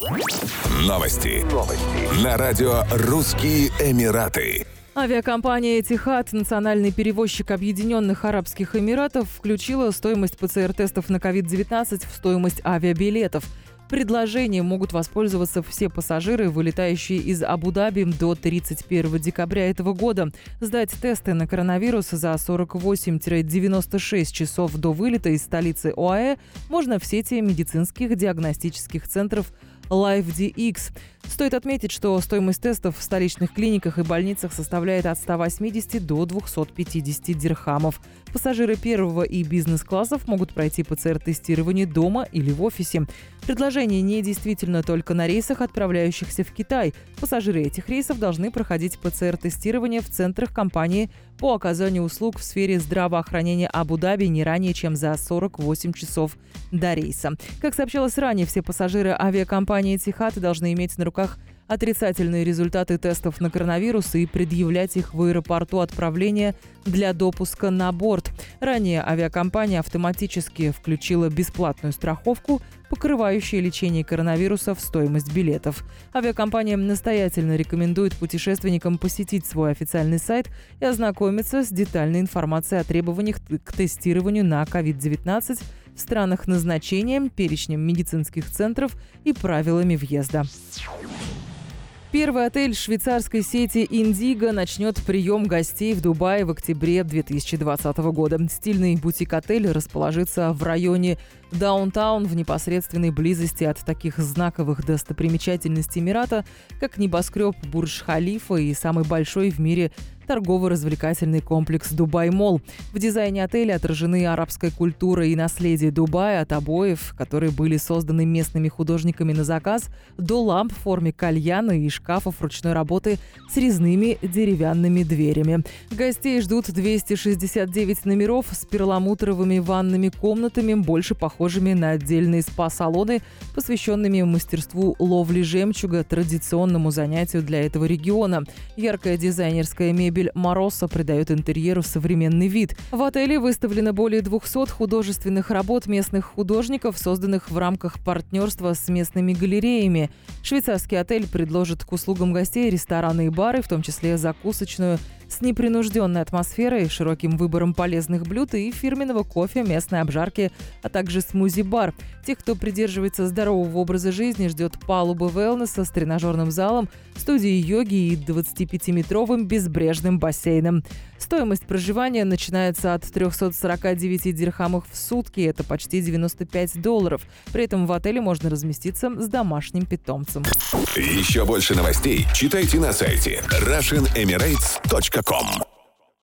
Новости. Новости. На радио «Русские Эмираты». Авиакомпания «Этихад», национальный перевозчик Объединенных Арабских Эмиратов, включила стоимость ПЦР-тестов на COVID-19 в стоимость авиабилетов. Предложением могут воспользоваться все пассажиры, вылетающие из Абу-Даби до 31 декабря этого года. Сдать тесты на коронавирус за 48-96 часов до вылета из столицы ОАЭ можно в сети медицинских диагностических центров LiveDX. Стоит отметить, что стоимость тестов в столичных клиниках и больницах составляет от 180 до 250 дирхамов. Пассажиры первого и бизнес-классов могут пройти ПЦР-тестирование дома или в офисе. Предложение не действительно только на рейсах, отправляющихся в Китай. Пассажиры этих рейсов должны проходить ПЦР-тестирование в центрах компании по оказанию услуг в сфере здравоохранения Абу-Даби не ранее, чем за 48 часов до рейса. Как сообщалось ранее, все пассажиры авиакомпании «Тихат» должны иметь на руках отрицательные результаты тестов на коронавирус и предъявлять их в аэропорту отправления для допуска на борт. Ранее авиакомпания автоматически включила бесплатную страховку, покрывающую лечение коронавируса в стоимость билетов. Авиакомпания настоятельно рекомендует путешественникам посетить свой официальный сайт и ознакомиться с детальной информацией о требованиях к тестированию на COVID-19 в странах назначения, перечнем медицинских центров и правилами въезда. Первый отель швейцарской сети «Индиго» начнет прием гостей в Дубае в октябре 2020 года. Стильный бутик-отель расположится в районе Даунтаун в непосредственной близости от таких знаковых достопримечательностей Эмирата, как небоскреб Бурдж-Халифа и самый большой в мире торгово-развлекательный комплекс «Дубай Мол». В дизайне отеля отражены арабская культура и наследие Дубая от обоев, которые были созданы местными художниками на заказ, до ламп в форме кальяна и шкафов ручной работы с резными деревянными дверями. Гостей ждут 269 номеров с перламутровыми ванными комнатами, больше похожими на отдельные спа-салоны, посвященными мастерству ловли жемчуга, традиционному занятию для этого региона. Яркая дизайнерская мебель мебель Моросо придает интерьеру современный вид. В отеле выставлено более 200 художественных работ местных художников, созданных в рамках партнерства с местными галереями. Швейцарский отель предложит к услугам гостей рестораны и бары, в том числе закусочную, с непринужденной атмосферой, широким выбором полезных блюд и фирменного кофе, местной обжарки, а также смузи-бар. Тех, кто придерживается здорового образа жизни, ждет палуба велнеса с тренажерным залом, студией йоги и 25-метровым безбрежным бассейном. Стоимость проживания начинается от 349 дирхамов в сутки, это почти 95 долларов. При этом в отеле можно разместиться с домашним питомцем. Еще больше новостей читайте на сайте RussianEmirates.com Dixo.com.